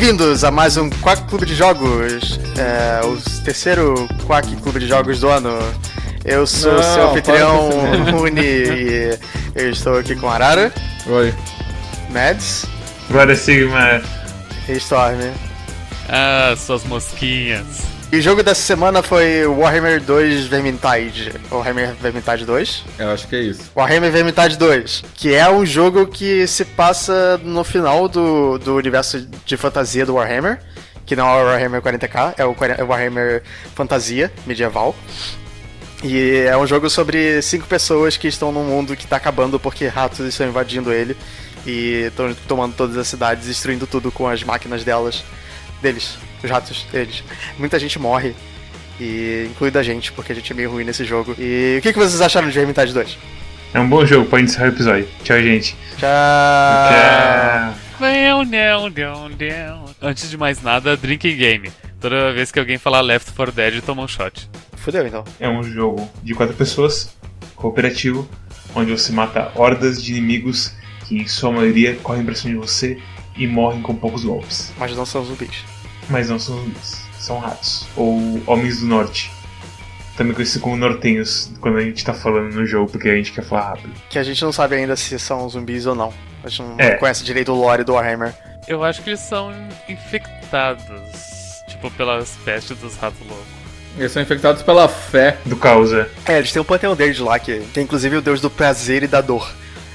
Bem-vindos a mais um Quack Clube de Jogos, é, o terceiro Quack Clube de Jogos do ano. Eu sou Não, seu anfitrião Rune e eu estou aqui com Arara, Oi. Mads Agora Sigma. e Storm. Ah, suas mosquinhas. E o jogo dessa semana foi Warhammer 2 Vermintide, Warhammer Vermintide 2. Eu acho que é isso. Warhammer Vermintide 2, que é um jogo que se passa no final do, do universo de fantasia do Warhammer, que não é o Warhammer 40k, é o é o Warhammer Fantasia medieval. E é um jogo sobre cinco pessoas que estão num mundo que tá acabando porque ratos estão invadindo ele e estão tomando todas as cidades, destruindo tudo com as máquinas delas, deles, os ratos deles. Muita gente morre, e incluindo a gente, porque a gente é meio ruim nesse jogo. E o que, que vocês acharam de Vermintide 2? É um bom jogo, pode encerrar o episódio. Tchau, gente. Tchau! Tchau. Não, não, não, não. Antes de mais nada, drinking game. Toda vez que alguém falar Left 4 Dead, toma um shot. Fudeu então. É um jogo de quatro pessoas, cooperativo, onde você mata hordas de inimigos que, em sua maioria, correm pra cima de você e morrem com poucos golpes. Mas não são zumbis. Mas não são zumbis, são ratos. Ou homens do norte. Também conhecido como nortenhos, quando a gente tá falando no jogo, porque a gente quer falar rápido. Que a gente não sabe ainda se são zumbis ou não. A gente não É. conhece direito o lore do Warhammer. Eu acho que eles são infectados. Tipo, pelas pestes dos ratos loucos. Eles são infectados pela fé. Do caos, é. É, eles têm um panteão deles lá, que tem inclusive o deus do prazer e da dor.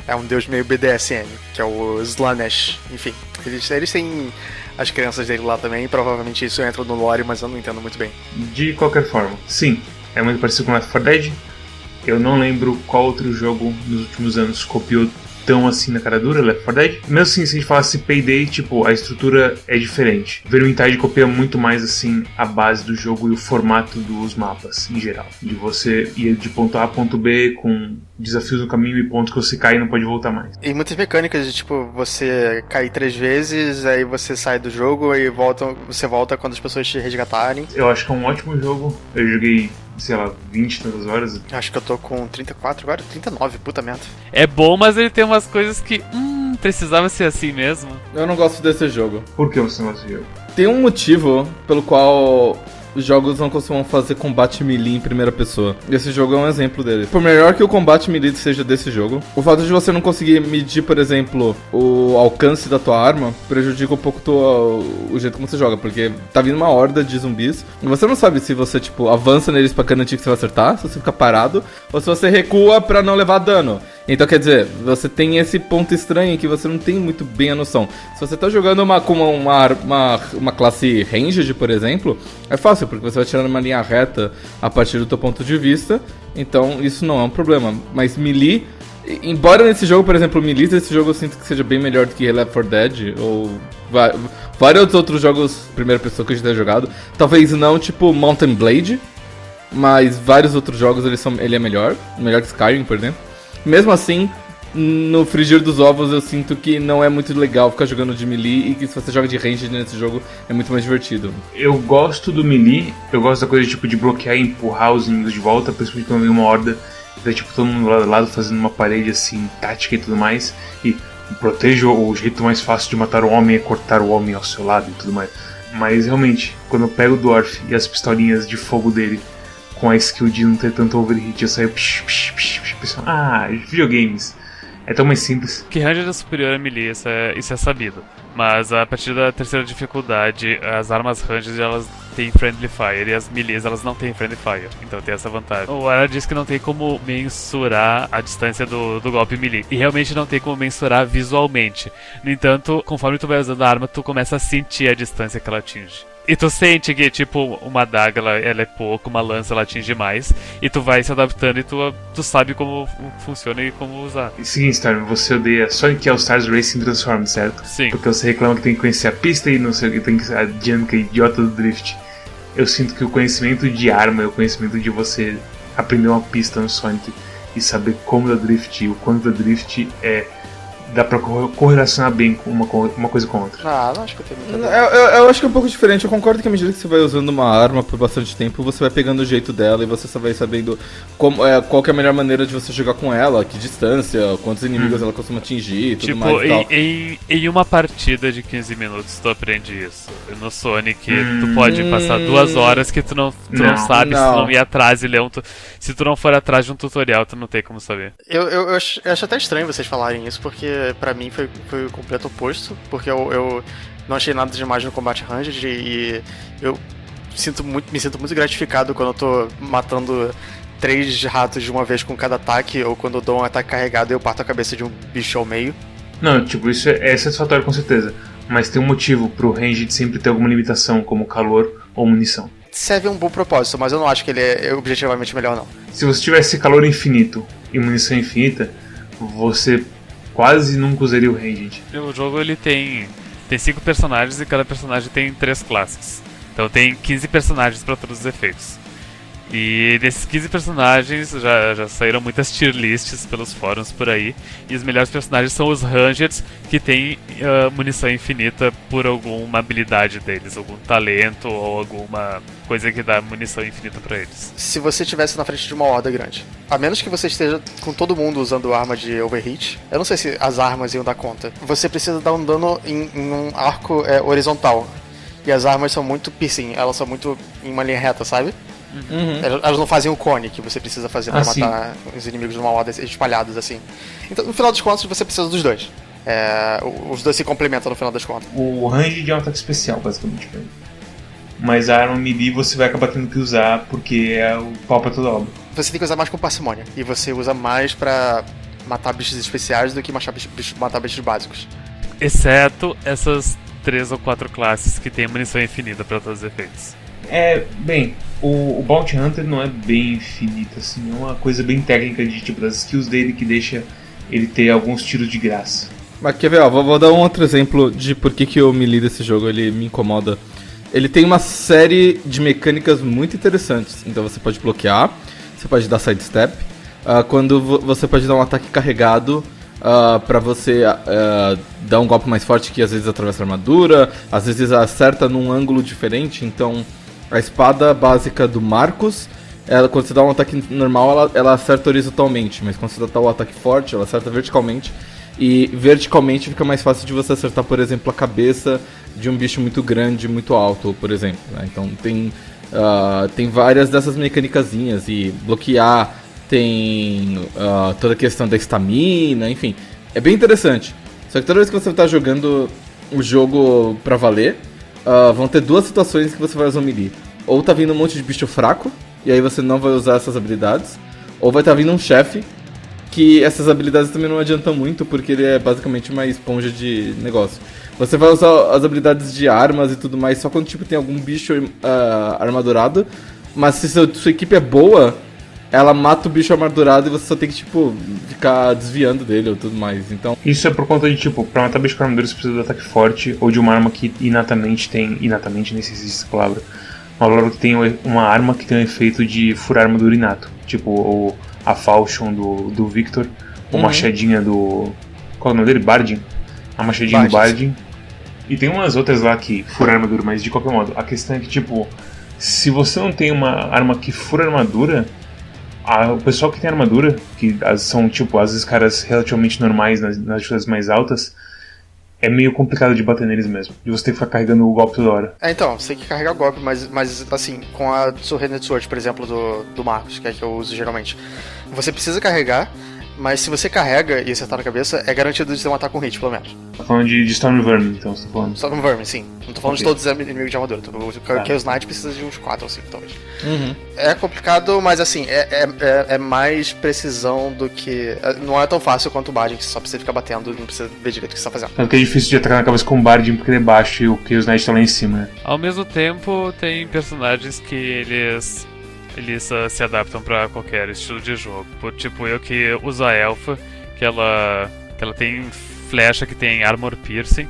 É um deus meio BDSM, que é o Slanesh. Enfim, eles, eles têm as crianças dele lá também, provavelmente isso entra no lore, mas eu não entendo muito bem. De qualquer forma, sim, é muito parecido com Left 4 Dead. Eu não lembro qual outro jogo nos últimos anos copiou tão assim na cara dura Left 4 Dead. Mesmo assim, se a gente falasse Payday, tipo, a estrutura é diferente. Vermintide copia muito mais assim a base do jogo e o formato dos mapas em geral. De você ir de ponto A a ponto B com desafios no caminho e pontos que você cai e não pode voltar mais. E muitas mecânicas de tipo, você cair três vezes, aí você sai do jogo e volta, você volta quando as pessoas te resgatarem. Eu acho que é um ótimo jogo. Eu joguei, sei lá, 20 e tantas horas. Acho que eu tô com 34 agora, 39, puta merda. É bom, mas ele tem umas coisas que. Hum, precisava ser assim mesmo. Eu não gosto desse jogo. Por que você não gosta de jogo? Tem um motivo pelo qual os jogos não costumam fazer combate melee em primeira pessoa. Esse jogo é um exemplo dele. Por melhor que o combate melee seja desse jogo, o fato de você não conseguir medir, por exemplo, o alcance da tua arma prejudica um pouco tua, o jeito como você joga, porque tá vindo uma horda de zumbis e você não sabe se você, tipo, avança neles pra garantir que você vai acertar, se você fica parado, ou se você recua pra não levar dano. Então, quer dizer, você tem esse ponto estranho que você não tem muito bem a noção. Se você tá jogando uma, com uma, uma, uma classe ranged, por exemplo, é fácil, porque você vai tirando uma linha reta a partir do teu ponto de vista. Então, isso não é um problema. Mas melee, embora nesse jogo, por exemplo, melee, esse jogo eu sinto que seja bem melhor do que Left 4 Dead, ou vários outros jogos primeira pessoa que a gente tenha jogado. Talvez não, tipo Mountain Blade, mas vários outros jogos ele, são, ele é melhor, melhor que Skyrim, por exemplo. Mesmo assim, no frigir dos ovos eu sinto que não é muito legal ficar jogando de melee e que se você joga de range nesse jogo é muito mais divertido. Eu gosto do melee, eu gosto da coisa tipo de bloquear e empurrar os inimigos de volta, principalmente quando vem uma horda, daí tipo todo mundo a lado fazendo uma parede assim, tática e tudo mais, e proteja o jeito mais fácil de matar o homem é cortar o homem ao seu lado e tudo mais. Mas realmente, quando eu pego o Dwarf e as pistolinhas de fogo dele com a skill de não ter tanto overhit, eu saio psh, psh, psh, psh, pensando, ah, videogames. É tão mais simples. Que Ranger é superior a melee, isso é, isso é sabido. Mas a partir da terceira dificuldade, as armas Rangers elas têm Friendly Fire e as melees elas não têm Friendly Fire. Então tem essa vantagem. O Ara disse que não tem como mensurar a distância do, do golpe melee. E realmente não tem como mensurar visualmente. No entanto, conforme tu vai usando a arma, tu começa a sentir a distância que ela atinge. E tu sente que, tipo, uma adaga ela, ela é pouco, uma lança ela atinge mais. E tu vai se adaptando e tu, tu sabe como funciona e como usar. E seguinte, Storm, você odeia Sonic All Stars Racing Transform, certo? Sim. Porque você reclama que tem que conhecer a pista e não sei o que, tem que ser a dinâmica idiota do drift. Eu sinto que o conhecimento de arma o conhecimento de você aprender uma pista no Sonic e saber como dar drift e o quanto da drift é dá pra corre- correlacionar bem com uma, co- uma coisa com a outra. Ah, não acho que eu tenho Eu, muita eu- eu acho que é um pouco diferente. Eu concordo que à medida que você vai usando uma arma por bastante tempo, você vai pegando o jeito dela e você só vai sabendo como, é, qual que é a melhor maneira de você jogar com ela, que distância, quantos inimigos ela costuma atingir e tudo Tipo, mais e tal. em, em, em uma partida de 15 minutos tu aprende isso. No Sonic, tu Hum. pode passar duas horas que tu não, tu não, Não. sabe se Não. tu não ir atrás e ler um. tu- Se tu não for atrás de um tutorial, tu não tem como saber. Eu, eu, eu acho, eu acho até estranho vocês falarem isso, porque pra mim foi, foi o completo oposto, porque eu, eu não achei nada demais no combate ranged e eu sinto muito, me sinto muito gratificado quando eu tô matando três ratos de uma vez com cada ataque, ou quando eu dou um ataque carregado e eu parto a cabeça de um bicho ao meio. Não, tipo, isso é, é satisfatório com certeza. Mas tem um motivo pro range de sempre ter alguma limitação, como calor ou munição. Serve um bom propósito, mas eu não acho que ele é objetivamente melhor, não. Se você tivesse calor infinito e munição infinita, você quase nunca usaria o ranged. O jogo ele tem tem cinco personagens e cada personagem tem três classes. Então tem 15 personagens para todos os efeitos. E desses 15 personagens já, já saíram muitas tier lists pelos fóruns por aí. E os melhores personagens são os Rangers, que têm ah, munição infinita por alguma habilidade deles, algum talento ou alguma coisa que dá munição infinita para eles. Se você estivesse na frente de uma horda grande, a menos que você esteja com todo mundo usando arma de overheat, eu não sei se as armas iam dar conta. Você precisa dar um dano em, em um arco é, horizontal. E as armas são muito piercing, elas são muito em uma linha reta, sabe? Uhum. Elas elas não fazem o cone que você precisa fazer pra Ah, sim. matar os inimigos numa horda espalhados assim. Então, no final dos contos, você precisa dos dois. É, os dois se complementam no final das contas. O ranged é um ataque especial, basicamente. Mas a arma melee você vai acabar tendo que usar porque é o pau pra toda obra. Você tem que usar mais com parcimônia. E você usa mais pra matar bichos especiais do que matar bichos, matar bichos básicos. Exceto essas três ou quatro classes que têm munição infinita para todos os efeitos. É, bem, o, o Bounty Hunter não é bem infinito, assim, é uma coisa bem técnica de tipo das skills dele que deixa ele ter alguns tiros de graça. Mas quer ver, ó, vou, vou dar um outro exemplo de por que, que o melee desse jogo ele me incomoda. Ele tem uma série de mecânicas muito interessantes. Então você pode bloquear, você pode dar sidestep, ah, quando vo- você pode dar um ataque carregado ah, pra você ah, dar um golpe mais forte que às vezes atravessa a armadura, às vezes acerta num ângulo diferente. Então a espada básica do Marcos, ela, quando você dá um ataque normal, ela, ela acerta horizontalmente, mas quando você dá o ataque forte, ela acerta verticalmente. E verticalmente fica mais fácil de você acertar, por exemplo, a cabeça de um bicho muito grande, muito alto, por exemplo. né? Então tem, ah, tem várias dessas mecânicazinhas. E bloquear tem ah, toda a questão da estamina, enfim. É bem interessante. Só que toda vez que você está jogando o jogo pra valer, ah, vão ter duas situações que você vai usar o melee. Ou tá vindo um monte de bicho fraco, e aí você não vai usar essas habilidades. Ou vai estar vindo um chefe que essas habilidades também não adiantam muito, porque ele é basicamente uma esponja de negócio. Você vai usar as habilidades de armas e tudo mais só quando tipo, tem algum bicho ah, armadurado, mas se seu- sua equipe é boa, ela mata o bicho armadurado e você só tem que tipo, ficar desviando dele ou tudo mais. Então, Isso é por conta de, tipo, pra matar bicho com armadura você precisa do ataque forte ou de uma arma que inatamente tem. Inatamente, nem se existe essa palavra. Uma palavra que tem uma arma que tem o efeito de furar armadura inato. Tipo o, a Falchion do, do Victor, ou Uhum. machadinha do. Qual é o nome dele? Bardin. A machadinha do Bardin. E tem umas outras lá que furam armadura, mas de qualquer modo, a questão é que, tipo, se você não tem uma arma que fura armadura, a- o pessoal que tem armadura, que as- são, tipo, às vezes caras relativamente normais nas, nas mais altas, é meio complicado de bater neles mesmo. De você ter que ficar carregando o golpe toda hora. É, então, você tem que carregar o golpe, mas, mas assim, com a Surrended Sword, por exemplo, do, do Marcos, que é que eu uso geralmente. Você precisa carregar, mas se você carrega e acertar na cabeça, é garantido de ter um ataque com hit, pelo menos. Tá falando de, de Storm Vermin, então, você tá falando. No Vermin, sim. Não tô falando Ok. de todos os inimigos de armadura. O Tá. Chaos Knight precisa de uns 4 ou 5, talvez. É complicado, mas assim, é, é, é- é mais precisão do que. é- Não é tão fácil quanto o Bardin, que você só precisa ficar batendo e não precisa ver direito o que você tá fazendo. Tanto que é difícil de atacar na cabeça com o Bardin porque ele é baixo e o Chaos Knight tá lá em cima, né? Ao mesmo tempo, tem personagens que eles eles ah, se adaptam pra qualquer estilo de jogo. Por, tipo, eu que uso a Elfa, que ela que ela tem flecha que tem armor piercing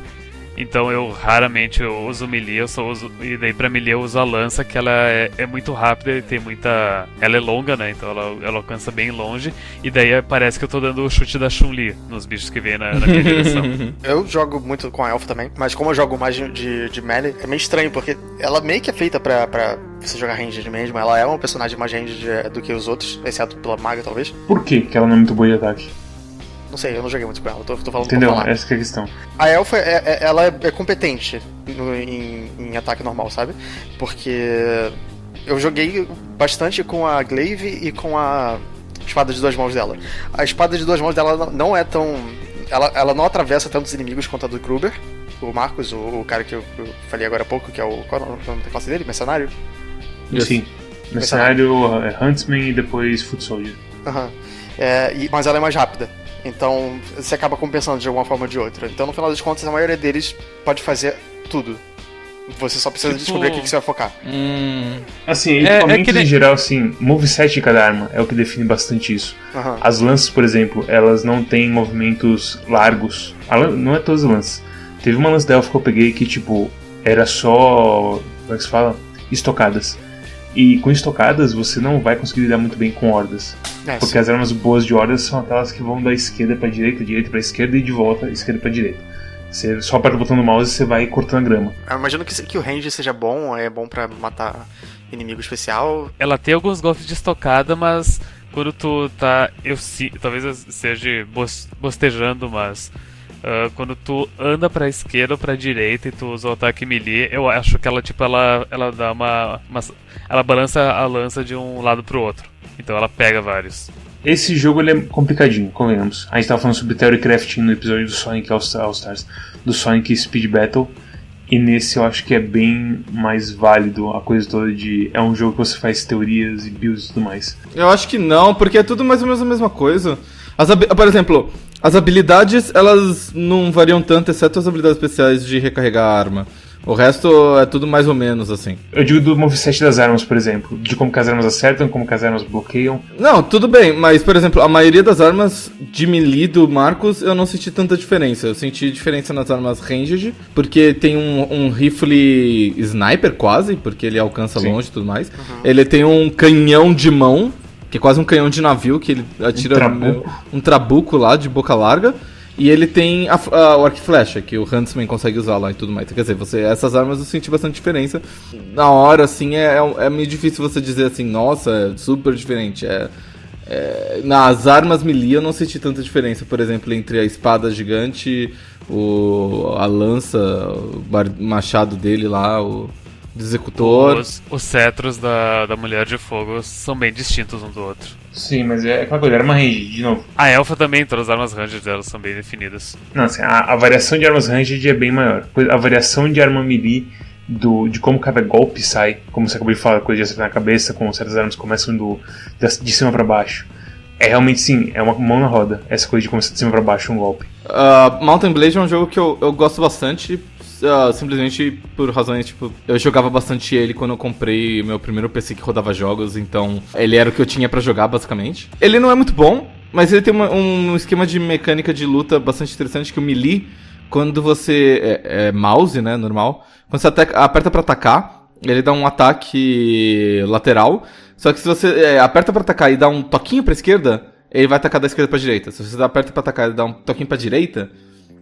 Então eu raramente eu uso melee, eu só uso. E daí pra melee eu uso a lança, que ela é, é muito rápida e tem muita. Ela é longa, né? Então ela, ela alcança bem longe. E daí parece que eu tô dando o chute da Chun-Li nos bichos que vem na, na minha direção. Eu jogo muito com a Elfa também, mas como eu jogo mais de, de, melee, é meio estranho, porque ela meio que é feita pra, pra você jogar ranged mesmo. Ela é um personagem mais ranged eh, do que os outros, exceto pela maga, talvez. Por que que ela não é muito boa de ataque? Não sei, eu não joguei muito com ela, tô, tô falando Entendeu? Essa que é a questão. A Elfa, é, é- ela é, é competente no- em, em ataque normal, sabe? Porque eu joguei bastante com a Glaive e com a espada de duas mãos dela. A espada de duas mãos dela não- é tão... Ela, ela não atravessa tantos inimigos quanto a do Kruber. O Marcos, o, o cara que eu, eu falei agora há pouco, que é o... Qual é o nome da classe dele? Mercenário? Sim. Mercenário, é Huntsman e depois Foot Soldier. Aham. É, e- mas ela é mais rápida. Então você acaba compensando de alguma forma ou de outra. Então no final das contas a maioria deles pode fazer tudo. Você só precisa Tipo- descobrir o que, que você vai focar. Hum, Assim, É- é equipamentos que em geral, assim, moveset de cada arma é o que define bastante isso. Aham. As lanças, por exemplo, elas não têm movimentos largos. Lan- não é todas as lanças. Teve uma lança da Elf que eu peguei que, tipo, era só. Como é que se fala? Estocadas. E com estocadas você não vai conseguir lidar muito bem com hordas. É, Porque sim. as armas boas de hordas são aquelas que vão da esquerda pra direita, direita pra esquerda e de volta, esquerda pra direita. Você só aperta o botão do mouse e você vai cortando a grama. Eu imagino que, que o range seja bom, é bom pra matar inimigo especial. Ela tem alguns golpes de estocada, mas quando tu tá. Eu si, talvez eu esteja bos- bostejando, mas. Ah, quando tu anda pra esquerda ou pra direita e tu usa o ataque melee, eu acho que ela, tipo, ela, ela dá uma, uma- Ela balança a lança de um lado pro outro. Então ela pega vários. Esse jogo ele é complicadinho, convenhamos. A gente tava falando sobre Theory Crafting no episódio do Sonic All Stars, do Sonic Speed Battle. E nesse eu acho que é bem mais válido a coisa toda de. É um jogo que você faz teorias e builds e tudo mais. eu acho que não, porque é tudo mais ou menos a mesma coisa. As por exemplo, as habilidades, elas não variam tanto, exceto as habilidades especiais de recarregar a arma. O resto é tudo mais ou menos assim. Eu digo do moveset das armas, por exemplo. De como que as armas acertam, como que as armas bloqueiam. Não, tudo bem, mas por exemplo, a maioria das armas de melee do Marcos eu não senti tanta diferença. Eu senti diferença nas armas ranged, porque tem um, um rifle sniper quase, porque ele alcança Sim. longe e tudo mais. Ele tem um canhão de mão, que é quase um canhão de navio, que ele atira trabuco. um trabuco lá de boca larga. E ele tem a, a, o arco e flecha, que o Huntsman consegue usar lá e tudo mais. Quer dizer, você, essas armas eu senti bastante diferença. Na hora, assim, é, é, é meio difícil você dizer assim, nossa, é super diferente. É, é, nas armas melee eu não senti tanta diferença, por exemplo, entre a espada gigante, o, a lança, o machado dele lá, o do executor. Os, os cetros da, da Mulher de Fogo são bem distintos um do outro. Sim, mas é aquela coisa, arma range, de novo. A Elfa também, todas as armas ranged delas são bem definidas. Não, assim, a, a variação de armas ranged é bem maior. A variação de arma melee, do, de como cada golpe sai, como você acabou de falar, coisa de acertar na cabeça, como certas armas começam do, de, de cima pra baixo. É realmente sim, é uma mão na roda, essa coisa de começar de cima pra baixo um golpe. Uh, Mountain Blade é um jogo que eu, eu gosto bastante, uh, simplesmente por razões, tipo, eu jogava bastante ele quando eu comprei meu primeiro PC que rodava jogos, então ele era o que eu tinha pra jogar, basicamente. Ele não é muito bom, mas ele tem uma- um esquema de mecânica de luta bastante interessante, que o melee, quando você... é, é mouse, né, normal, quando você ataca- aperta pra atacar, ele dá um ataque lateral, só que se você é, aperta pra atacar e dá um toquinho pra esquerda, ele vai atacar da esquerda pra direita. Se você aperta pra atacar e dá um toquinho pra direita,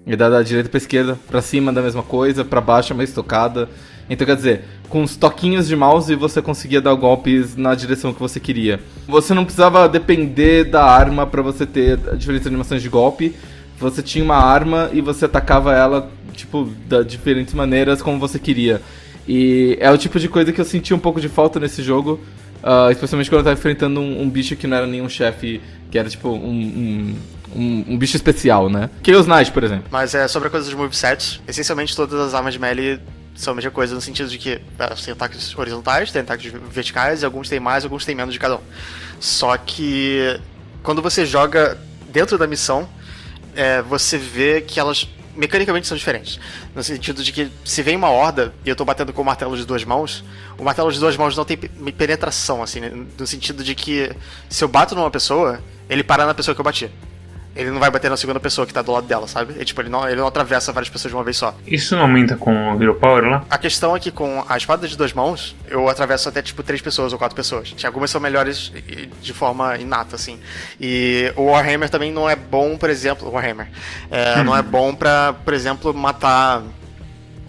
ele dá da direita pra esquerda, pra cima da mesma coisa, pra baixo é uma estocada. Então quer dizer, com os toquinhos de mouse você conseguia dar golpes na direção que você queria. Você não precisava depender da arma pra você ter diferentes animações de golpe. Você tinha uma arma e você atacava ela, tipo, de diferentes maneiras como você queria. E é o tipo de coisa que eu senti um pouco de falta nesse jogo. ah, especialmente quando eu tava enfrentando um, um bicho que não era nenhum chefe, que era tipo um, um, um, um bicho especial, né? Chaos Knight, por exemplo. Mas é sobre a coisa dos movesets. Essencialmente todas as armas de melee são a mesma coisa no sentido de que elas têm ataques horizontais, têm ataques verticais, e alguns têm mais, alguns têm menos de cada um. Só que quando você joga dentro da missão, é, você vê que elas mecanicamente são diferentes. No sentido de que se vem uma horda e eu tô batendo com o martelo de duas mãos, o martelo de duas mãos não tem pe- penetração, assim, no sentido de que se eu bato numa pessoa, ele para na pessoa que eu bati. Ele não vai bater na segunda pessoa que tá do lado dela, sabe? E, tipo, ele não, ele não atravessa várias pessoas de uma vez só. Isso não aumenta com o Hero Power lá? A questão é que com a espada de duas mãos, eu atravesso até tipo três pessoas ou quatro pessoas. Algumas são melhores de forma inata, assim. E o Warhammer também não é bom, por exemplo. O Warhammer. é, Não é bom pra, por exemplo, matar.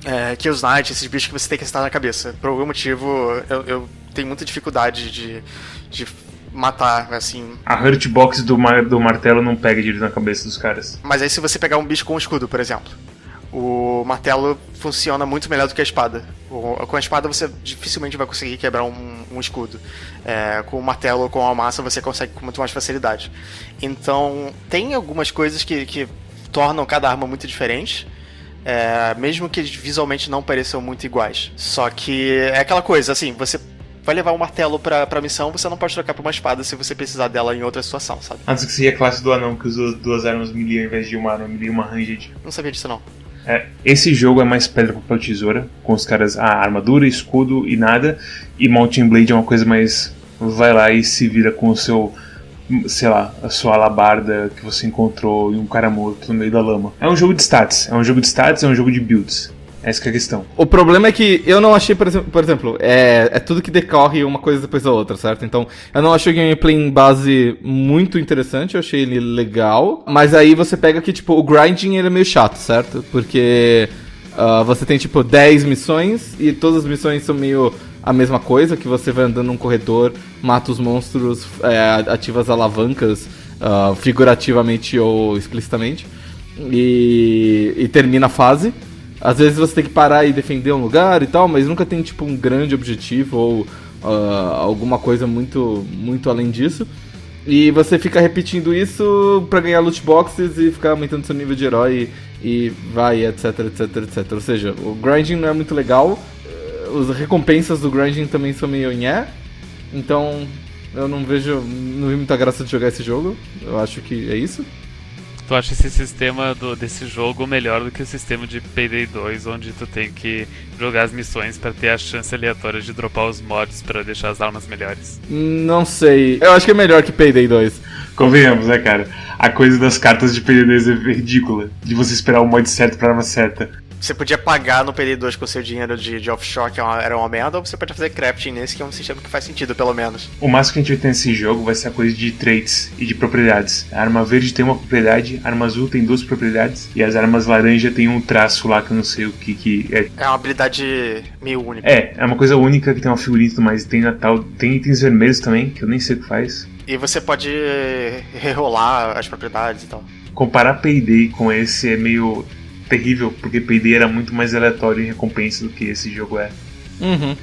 É, Kills Knight, esses bichos que você tem que estar na cabeça. Por algum motivo, eu, eu tenho muita dificuldade de, de matar, assim. A Hurt Box do, mar, do martelo não pega direito na cabeça dos caras. Mas aí se você pegar um bicho com um escudo, por exemplo, o martelo funciona muito melhor do que a espada. Com a espada você dificilmente vai conseguir quebrar um, um escudo. É, com o martelo ou com a massa você consegue com muito mais facilidade. Então tem algumas coisas que, que tornam cada arma muito diferente. é, mesmo que visualmente não pareçam muito iguais. Só que é aquela coisa, assim, você vai levar um martelo pra, pra missão, você não pode trocar por uma espada se você precisar dela em outra situação, sabe? Antes que seria a classe do anão que usa duas armas melee ao invés de uma arma melee e uma ranged. Não sabia disso não. É, esse jogo é mais pedra, papel, tesoura, com os caras, ah, armadura, escudo e nada, e Mountain Blade é uma coisa mais. Vai lá e se vira com o seu. Sei lá, a sua alabarda que você encontrou e um cara morto no meio da lama. É um jogo de stats, é um jogo de stats, é um jogo de builds. Essa que é a questão. O problema é que eu não achei, por exemplo, por exemplo é, é tudo que decorre uma coisa depois da outra, certo? Então, eu não achei o gameplay em base muito interessante, eu achei ele legal. Mas aí você pega que, tipo, o grinding ele é meio chato, certo? Porque ah, você tem, tipo, 10 missões e todas as missões são meio a mesma coisa, que você vai andando num corredor, mata os monstros, é, ativa as alavancas, ah, figurativamente ou explicitamente, e, e termina a fase. Às vezes você tem que parar e defender um lugar e tal, mas nunca tem tipo um grande objetivo ou ah, alguma coisa muito muito além disso. E você fica repetindo isso pra ganhar loot boxes e ficar aumentando seu nível de herói e vai, etc, etc, etc. Ou seja, o grinding não é muito legal. eh, As recompensas do grinding também são meio nhé. Então, eu não vejo, não vi muita graça de jogar esse jogo. Eu acho que é isso. Tu acha esse sistema do, desse jogo melhor do que o sistema de Payday 2, onde tu tem que jogar as missões pra ter a chance aleatória de dropar os mods pra deixar as armas melhores? Não sei. Eu acho que é melhor que Payday 2. Convenhamos, né, cara? A coisa das cartas de PDDs é ridícula. De você esperar o mod certo pra arma certa. Você podia pagar no PD2 com o seu dinheiro de, de offshore, que é era uma merda, ou você pode fazer crafting nesse, que é um sistema que faz sentido, pelo menos. O máximo que a gente vai ter nesse jogo vai ser a coisa de traits e de propriedades. A arma verde tem uma propriedade, a arma azul tem duas propriedades, e as armas laranja tem um traço lá que eu não sei o que, que é. É uma habilidade meio única. É, é uma coisa única que tem uma figurinha e tudo mais. Tem Natal, tem itens vermelhos também, que eu nem sei o que faz. E você pode rerolar as propriedades e tal. Comparar Payday com esse é meio terrível, porque Payday era muito mais aleatório em recompensa do que esse jogo é. Uhum.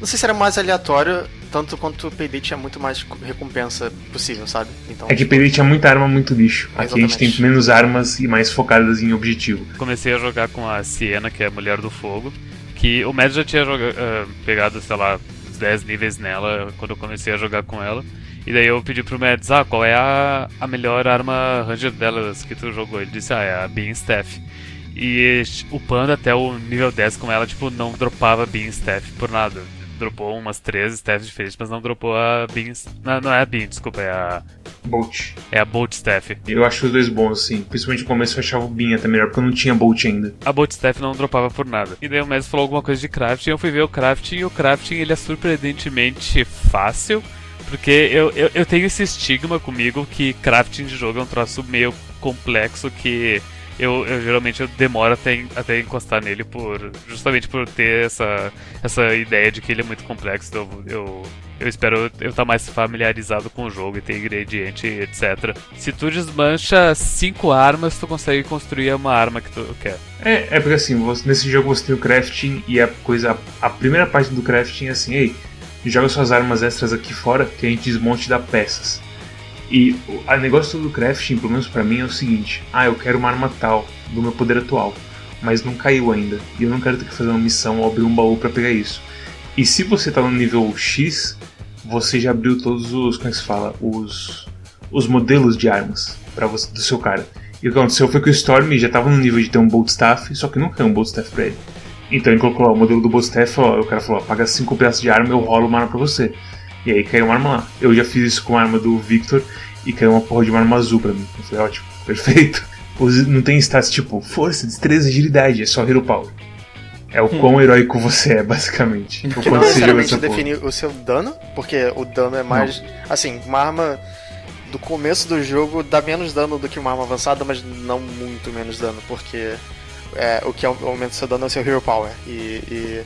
Não sei se era mais aleatório, tanto quanto o PD tinha muito mais recompensa possível, sabe? Então, É que Payday tinha muita arma muito lixo. Aqui a gente tem menos armas e mais focadas em objetivo. Comecei a jogar com a Siena, que é a Mulher do Fogo, que o Mads já tinha joga- ah, pegado, sei lá, uns 10 níveis nela quando eu comecei a jogar com ela. E daí eu pedi pro Mads, ah, qual é a, a melhor arma ranger delas que tu jogou? Ele disse, ah, é a Beam Staff. E upando até o nível 10 com ela, tipo, não dropava Beam Staff por nada. Dropou umas três staffs diferentes, mas não dropou a Beam... Não, não é a Beam, desculpa, é a... Bolt. É a Bolt Staff. Eu acho os dois bons, assim. Principalmente no começo eu achava o Bin até melhor, porque eu não tinha Bolt ainda. a Bolt Staff não dropava por nada. E daí o Messi falou alguma coisa de crafting, eu fui ver o crafting e o crafting ele é surpreendentemente fácil, porque eu, eu, eu tenho esse estigma comigo que crafting de jogo é um troço meio complexo que eu, eu geralmente eu demoro até, até encostar nele por justamente por ter essa, essa ideia de que ele é muito complexo. Então eu, eu espero eu estar mais familiarizado com o jogo e ter ingrediente, etc. Se tu desmancha cinco armas, tu consegue construir uma arma que tu quer. É, é porque assim, você- nesse jogo você tem o crafting e a coisa. A primeira parte do crafting é assim, ei, joga suas armas extras aqui fora que a gente desmonte e dá peças. E o negócio do crafting, pelo menos pra mim, é o seguinte: ah, eu quero uma arma tal do meu poder atual, mas não caiu ainda. E eu não quero ter que fazer uma missão ou abrir um baú pra pegar isso. E se você tá no nível X, você já abriu todos os. Como é que se fala? Os. Os modelos de armas para você do seu cara. E o que aconteceu foi que o Storm já tava no nível de ter um Bolt Staff, só que não caiu um Bolt Staff pra ele. Então ele colocou lá o modelo do Bolt Staff, ó, o cara falou, ó, paga 5 pedaços de arma, eu rolo uma arma pra você. E aí caiu uma arma lá. Eu já fiz isso com a arma do Victor e caiu uma porra de uma arma azul pra mim. Eu falei, ótimo, perfeito. Não tem status tipo força, destreza, agilidade, é só Hero Power. É o quão heróico você é, basicamente. O Que não necessariamente define o seu dano, porque o dano é mais. Assim, uma arma do começo do jogo dá menos dano do que uma arma avançada, mas não muito menos dano, porque é, o que au- aumenta o seu dano é o seu Hero Power. E, e,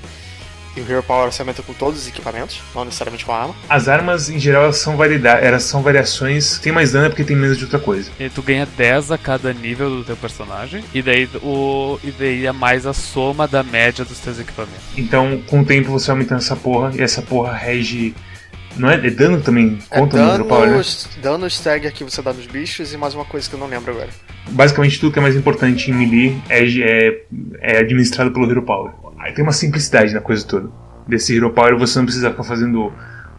e o Hero Power se aumenta com todos os equipamentos, não necessariamente com a arma. As armas, em geral, elas são, elas são variações. Tem mais dano é porque tem menos de outra coisa. E tu ganha 10 a cada nível do teu personagem. E daí, o, e daí é mais a soma da média dos teus equipamentos. Então, com o tempo, você vai aumentando essa porra, e essa porra rege. Não é, é dano também? É Conta no Hero dano, Power, né? dano stagger que você dá nos bichos e mais uma coisa que eu não lembro agora. Basicamente, tudo que é mais importante em melee é, é, é administrado pelo Hero Power. Aí tem uma simplicidade na coisa toda. Desse Hero Power, você não precisa ficar fazendo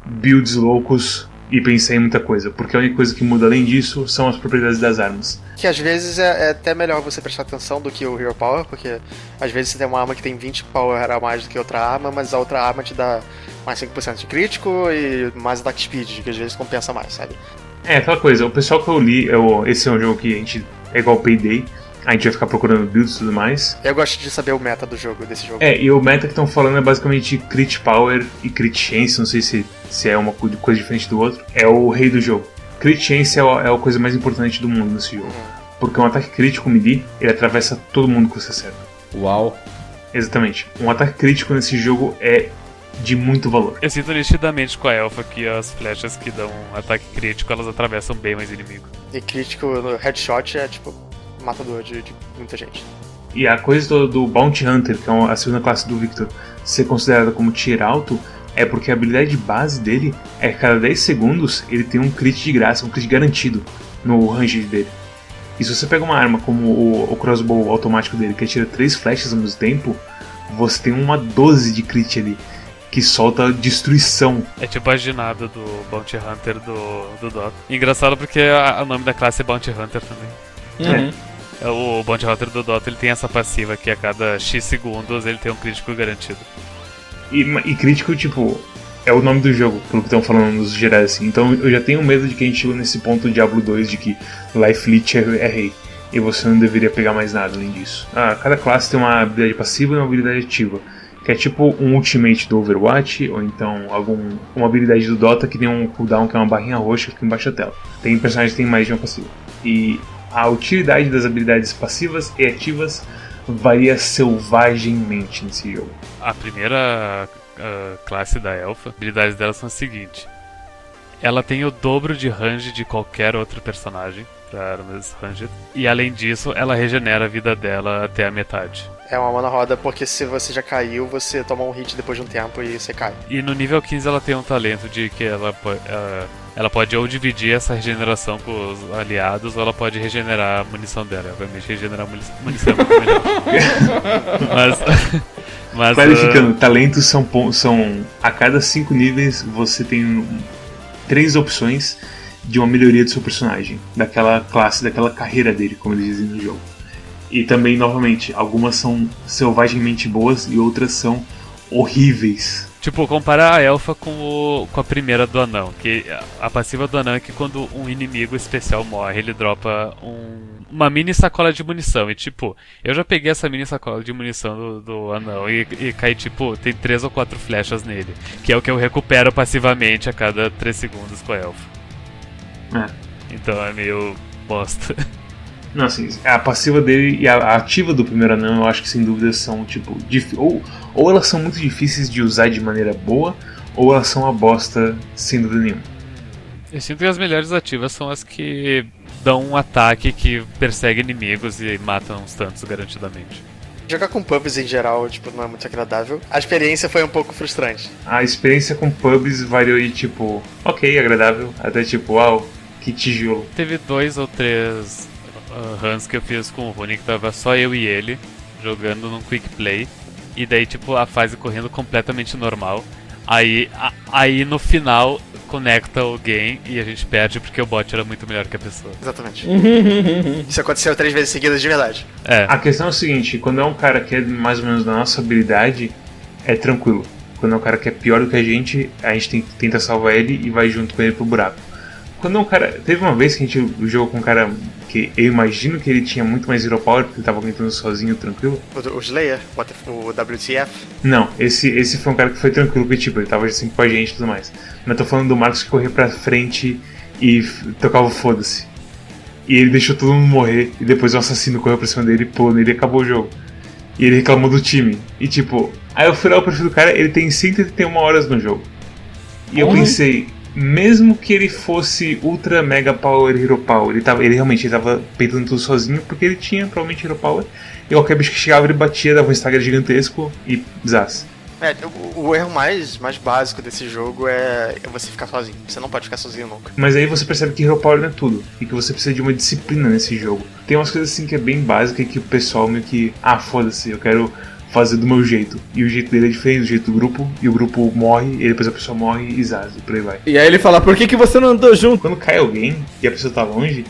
builds loucos e pensar em muita coisa, porque a única coisa que muda além disso são as propriedades das armas. Que às vezes é, é até melhor você prestar atenção do que o Hero Power, porque às vezes você tem uma arma que tem 20 Power a mais do que outra arma, mas a outra arma te dá mais 5% de crítico e mais attack speed, que às vezes compensa mais, sabe? É, aquela coisa, o pessoal que eu li, eu, esse é um jogo que a gente é igual Payday, a gente vai ficar procurando builds e tudo mais. Eu gosto de saber o meta do jogo, desse jogo. É, e o meta que estão falando é basicamente Crit Power e Crit Chance, não sei se, se é uma co- coisa diferente do outro. É o rei do jogo. Crit Chance é, a- é a coisa mais importante do mundo nesse jogo. Porque um ataque crítico melee, ele atravessa todo mundo que você acerta. Uau. Exatamente. Um ataque crítico nesse jogo é de muito valor. Eu sinto nitidamente com a Elfa que as flechas que dão um ataque crítico elas atravessam bem mais inimigo. E crítico no headshot é tipo matador de, de muita gente. E a coisa do, do Bounty Hunter, que é a segunda classe do Victor, ser considerada como tier alto, é porque a habilidade base dele é que a cada 10 segundos ele tem um crit de graça, um crit garantido no range dele. E se você pega uma arma como o, o crossbow automático dele, que atira 3 flechas ao mesmo tempo, você tem uma 12 de crit ali, que solta destruição. É tipo a ginada do Bounty Hunter do, do Dota. Engraçado porque o nome da classe é Bounty Hunter também. Uhum. É, O Bounty Hunter do Dota ele tem essa passiva que a cada X segundos ele tem um crítico garantido. E, e crítico, tipo, é o nome do jogo, pelo que estão falando nos gerais, assim. Então eu já tenho medo de que a gente chegou nesse ponto do Diablo 2 de que Life Leech é, é rei. E você não deveria pegar mais nada além disso. Ah, cada classe tem uma habilidade passiva e uma habilidade ativa. Que é tipo um ultimate do Overwatch, ou então algum, uma habilidade do Dota que tem um cooldown que é uma barrinha roxa que fica embaixo da tela. Tem personagens que tem mais de uma passiva. E a utilidade das habilidades passivas e ativas varia selvagemmente nesse jogo. A primeira ah, classe da Elfa, as habilidades dela são as seguintes. Ela tem o dobro de range de qualquer outro personagem para armas ranged. E além disso, ela regenera a vida dela até a metade. É uma mana roda porque se você já caiu, você toma um hit depois de um tempo e você cai. E no nível 15 ela tem um talento de que ela, ela, ela pode ou dividir essa regeneração com os aliados, ou ela pode regenerar a munição dela. Obviamente regenerar a muni- munição é muito melhor. mas. mas Clarificando, talentos são, são. A cada cinco níveis você tem três opções de uma melhoria do seu personagem, daquela classe, daquela carreira dele, como eles dizem no jogo. E também, novamente, algumas são selvagemmente boas e outras são horríveis. Tipo, comparar a elfa com, o- com a primeira do anão. Que a- passiva do anão é que quando um inimigo especial morre, ele dropa um- uma mini sacola de munição. E tipo, eu já peguei essa mini sacola de munição do, do anão e, e caí, tipo, tem três ou quatro flechas nele. Que é o que eu recupero passivamente a cada 3 segundos com a elfa. É. Então é meio bosta. Não, assim, a passiva dele e a, a ativa do primeiro anão, eu acho que sem dúvida são, tipo, dif- ou, ou elas são muito difíceis de usar de maneira boa, ou elas são uma bosta sem dúvida nenhuma. Eu sinto que as melhores ativas são as que dão um ataque que persegue inimigos e matam uns tantos garantidamente. Jogar com pubs em geral, tipo, não é muito agradável. A experiência foi um pouco frustrante. A experiência com pubs variou de tipo, ok, agradável, até tipo, uau, que tijolo. Teve dois ou três uh, runs que eu fiz com o Rune que tava só eu e ele jogando num quick play. E daí, tipo, a fase correndo completamente normal. Aí, a- aí no final conecta o game e a gente perde porque o bot era muito melhor que a pessoa. Exatamente. Isso aconteceu três vezes seguidas de verdade. É, A questão é o seguinte, quando é um cara que é mais ou menos da nossa habilidade, é tranquilo. Quando é um cara que é pior do que a gente, a gente tem, tenta salvar ele e vai junto com ele pro buraco. quando um cara. Teve uma vez que a gente jogou com um cara que eu imagino que ele tinha muito mais Hero Power, porque ele tava aguentando sozinho, tranquilo. O, o Slayer, o WTF. Não, esse, esse foi um cara que foi tranquilo, porque tipo, ele tava assim com a gente e tudo mais. Mas tô falando do Marcos que corria pra frente e tocava foda-se. E ele deixou todo mundo morrer, e depois o assassino correu pra cima dele, pulou nele e acabou o jogo. E ele reclamou do time. E tipo, aí eu fui lá o perfil do cara, ele tem 131 horas no jogo. E eu pensei, mesmo que ele fosse ultra mega power hero power, ele, tava, ele realmente ele tava peitando tudo sozinho porque ele tinha provavelmente hero power. E qualquer bicho que chegava ele batia, dava um stagger gigantesco e desastre. É, o, o, erro mais, mais básico desse jogo é você ficar sozinho. Você não pode ficar sozinho nunca. Mas aí você percebe que Hero Power não é tudo. E que você precisa de uma disciplina nesse jogo. Tem umas coisas assim que é bem básica e que o pessoal meio que. Ah, foda-se, eu quero fazer do meu jeito. E o jeito dele é diferente do jeito do grupo. E o grupo morre, e depois a pessoa morre e zaza, e por aí vai. E aí ele fala, por que, que você não andou junto? Quando cai alguém e a pessoa tá longe,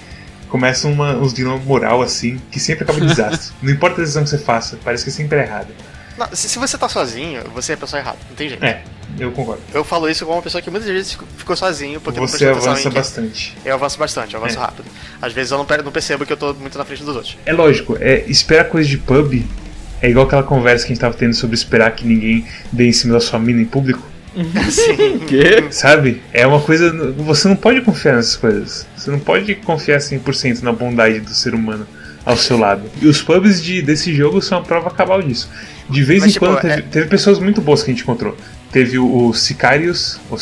começa uma, uns dilema moral assim, que sempre acaba em desastre. não importa a decisão que você faça, parece que sempre é errada. Não, se, se, você tá sozinho, você é a pessoa errada, não tem jeito. É, eu concordo. Eu falo isso como uma pessoa que muitas vezes ficou sozinho porque você avança bastante. Eu avanço bastante, eu avanço é. rápido. Às vezes eu não, não percebo que eu tô muito na frente dos outros. É lógico, é, esperar coisa de pub é igual aquela conversa que a gente tava tendo sobre esperar que ninguém dê em cima da sua mina em público. Sim. que? Sabe? É uma coisa. Você não pode confiar nessas coisas. Você não pode confiar 100% na bondade do ser humano ao seu lado. E os pubs de, desse jogo são a prova cabal disso. De vez Mas, em tipo, quando teve, é... teve, pessoas muito boas que a gente encontrou. Teve o, o, é Sicarus ou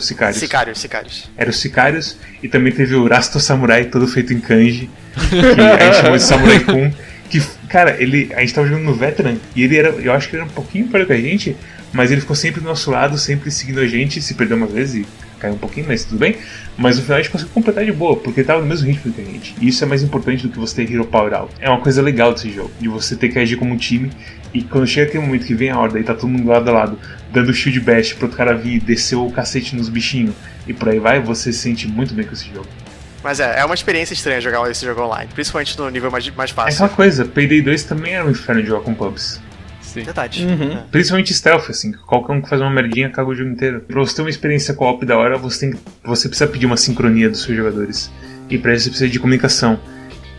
Sicarius? Sicarius, Sicarius. Era o Sicarius, e também teve o Rasto Samurai, todo feito em kanji, que a gente chamou de Samurai Kun. Que, cara, ele, a gente tava jogando no Veteran, e ele era, eu acho que ele era um pouquinho pior que a gente, mas ele ficou sempre do nosso lado, sempre seguindo a gente, se perdeu uma vez e caiu um pouquinho, mas tudo bem. Mas no final a gente conseguiu completar de boa, porque tava no mesmo ritmo que a gente. E isso é mais importante do que você ter Hero Power Out. É uma coisa legal desse jogo, de você ter que agir como um time. E quando chega aquele momento que vem a horda e tá todo mundo lado a lado, dando shield bash pro outro cara vir, descer o cacete nos bichinhos e por aí vai, você se sente muito bem com esse jogo. Mas é, é uma experiência estranha jogar esse jogo online, principalmente no nível mais, mais fácil. É aquela coisa, Payday 2 também era um inferno de jogar com pubs. Sim. Verdade. Uhum. É. Principalmente stealth, assim, qualquer um que faz uma merdinha caga o jogo inteiro. Pra você ter uma experiência co-op da hora, você, tem, você precisa pedir uma sincronia dos seus jogadores. E pra isso você precisa de comunicação.